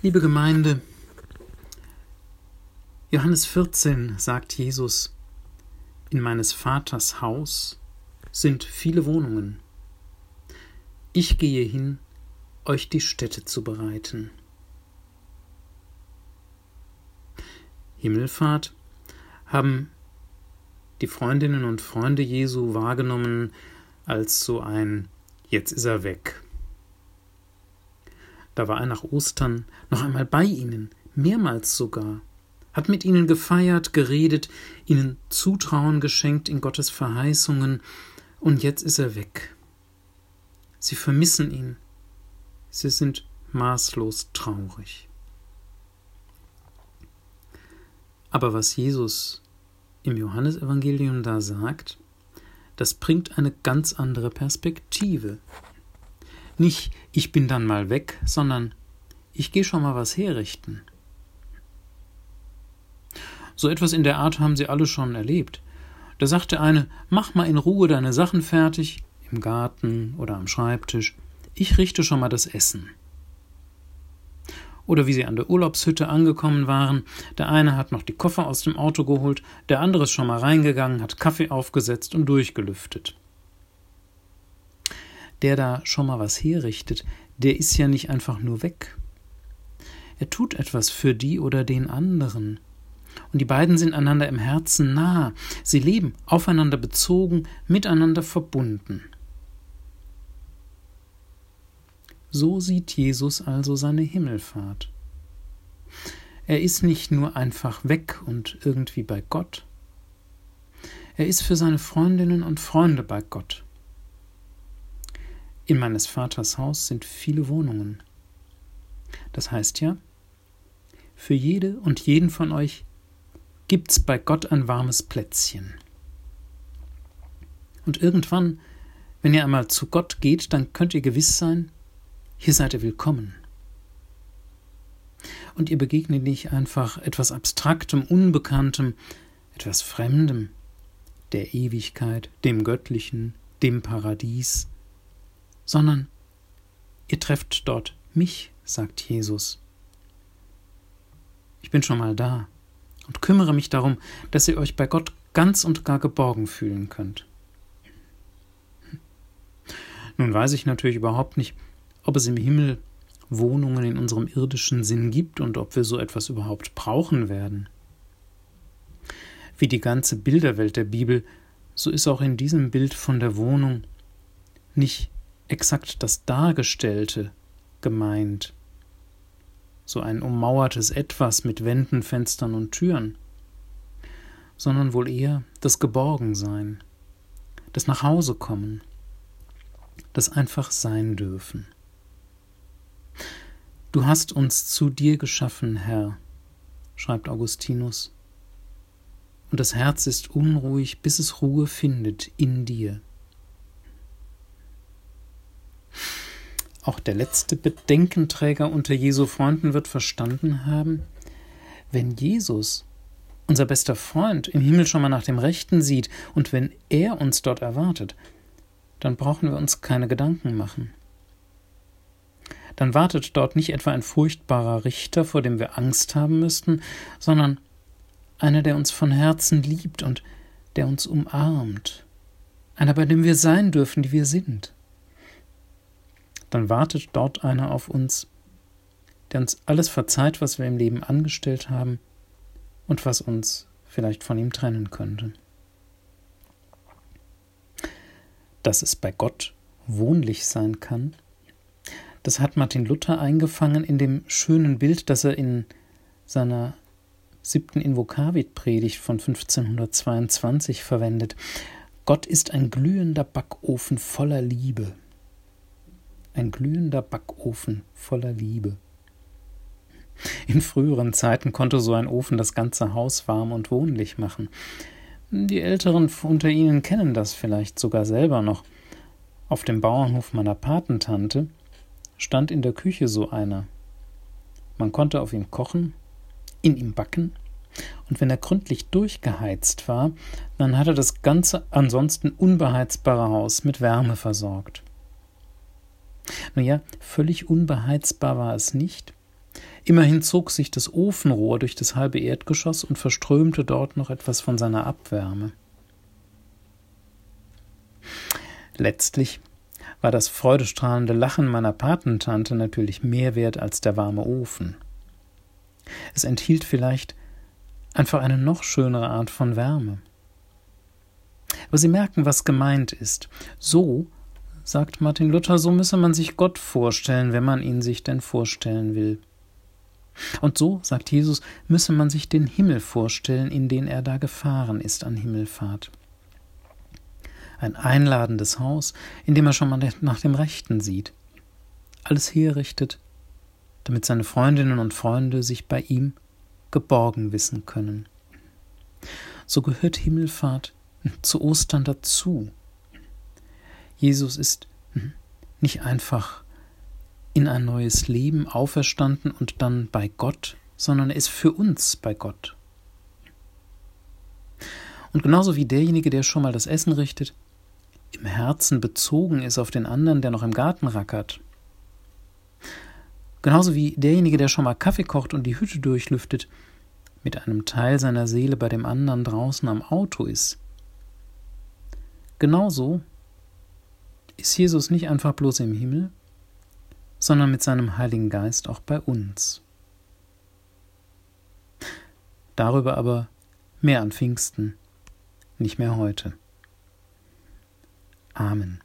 Liebe Gemeinde, Johannes 14 sagt Jesus, in meines Vaters Haus sind viele Wohnungen. Ich gehe hin, euch die Stätte zu bereiten. Himmelfahrt haben die Freundinnen und Freunde Jesu wahrgenommen als so ein Jetzt ist er weg. Da war er nach Ostern noch einmal bei ihnen, mehrmals sogar, hat mit ihnen gefeiert, geredet, ihnen Zutrauen geschenkt in Gottes Verheißungen, und jetzt ist er weg. Sie vermissen ihn. Sie sind maßlos traurig. Aber was Jesus im Johannesevangelium da sagt, das bringt eine ganz andere Perspektive. Nicht, ich bin dann mal weg, sondern ich gehe schon mal was herrichten. So etwas in der Art haben sie alle schon erlebt. Da sagte eine, mach mal in Ruhe deine Sachen fertig, im Garten oder am Schreibtisch, ich richte schon mal das Essen. Oder wie sie an der Urlaubshütte angekommen waren, der eine hat noch die Koffer aus dem Auto geholt, der andere ist schon mal reingegangen, hat Kaffee aufgesetzt und durchgelüftet der da schon mal was herrichtet, der ist ja nicht einfach nur weg. Er tut etwas für die oder den anderen. Und die beiden sind einander im Herzen nah. Sie leben aufeinander bezogen, miteinander verbunden. So sieht Jesus also seine Himmelfahrt. Er ist nicht nur einfach weg und irgendwie bei Gott. Er ist für seine Freundinnen und Freunde bei Gott. In meines Vaters Haus sind viele Wohnungen. Das heißt ja, für jede und jeden von euch gibt's bei Gott ein warmes Plätzchen. Und irgendwann, wenn ihr einmal zu Gott geht, dann könnt ihr gewiss sein, hier seid ihr willkommen. Und ihr begegnet nicht einfach etwas Abstraktem, Unbekanntem, etwas Fremdem, der Ewigkeit, dem Göttlichen, dem Paradies, sondern ihr trefft dort mich, sagt Jesus. Ich bin schon mal da und kümmere mich darum, dass ihr euch bei Gott ganz und gar geborgen fühlen könnt. Nun weiß ich natürlich überhaupt nicht, ob es im Himmel Wohnungen in unserem irdischen Sinn gibt und ob wir so etwas überhaupt brauchen werden. Wie die ganze Bilderwelt der Bibel, so ist auch in diesem Bild von der Wohnung nicht exakt das Dargestellte gemeint. So ein ummauertes Etwas mit Wänden, Fenstern und Türen, sondern wohl eher das Geborgensein, das Nachhausekommen, das einfach sein dürfen. Du hast uns zu dir geschaffen, Herr, schreibt Augustinus, und das Herz ist unruhig, bis es Ruhe findet in dir. Auch der letzte Bedenkenträger unter Jesu Freunden wird verstanden haben, wenn Jesus, unser bester Freund, im Himmel schon mal nach dem Rechten sieht und wenn er uns dort erwartet, dann brauchen wir uns keine Gedanken machen. Dann wartet dort nicht etwa ein furchtbarer Richter, vor dem wir Angst haben müssten, sondern einer, der uns von Herzen liebt und der uns umarmt, einer, bei dem wir sein dürfen, die wir sind dann wartet dort einer auf uns, der uns alles verzeiht, was wir im Leben angestellt haben und was uns vielleicht von ihm trennen könnte. Dass es bei Gott wohnlich sein kann, das hat Martin Luther eingefangen in dem schönen Bild, das er in seiner siebten Invokavit-Predigt von 1522 verwendet. Gott ist ein glühender Backofen voller Liebe ein glühender Backofen voller Liebe. In früheren Zeiten konnte so ein Ofen das ganze Haus warm und wohnlich machen. Die Älteren unter Ihnen kennen das vielleicht sogar selber noch. Auf dem Bauernhof meiner Patentante stand in der Küche so einer. Man konnte auf ihm kochen, in ihm backen, und wenn er gründlich durchgeheizt war, dann hat er das ganze ansonsten unbeheizbare Haus mit Wärme versorgt. Naja, völlig unbeheizbar war es nicht, Immerhin zog sich das Ofenrohr durch das halbe Erdgeschoss und verströmte dort noch etwas von seiner Abwärme. Letztlich war das freudestrahlende Lachen meiner Patentante natürlich mehr wert als der warme Ofen. Es enthielt vielleicht einfach eine noch schönere Art von Wärme. Aber Sie merken, was gemeint ist. So, sagt Martin Luther, so müsse man sich Gott vorstellen, wenn man ihn sich denn vorstellen will. Und so, sagt Jesus, müsse man sich den Himmel vorstellen, in den er da gefahren ist an Himmelfahrt. Ein einladendes Haus, in dem er schon mal nach dem Rechten sieht, alles herrichtet, damit seine Freundinnen und Freunde sich bei ihm geborgen wissen können. So gehört Himmelfahrt zu Ostern dazu. Jesus ist nicht einfach in ein neues Leben auferstanden und dann bei Gott, sondern er ist für uns bei Gott. Und genauso wie derjenige, der schon mal das Essen richtet, im Herzen bezogen ist auf den anderen, der noch im Garten rackert. Genauso wie derjenige, der schon mal Kaffee kocht und die Hütte durchlüftet, mit einem Teil seiner Seele bei dem anderen draußen am Auto ist. Genauso ist Jesus nicht einfach bloß im Himmel, sondern mit seinem Heiligen Geist auch bei uns. Darüber aber mehr an Pfingsten, nicht mehr heute. Amen.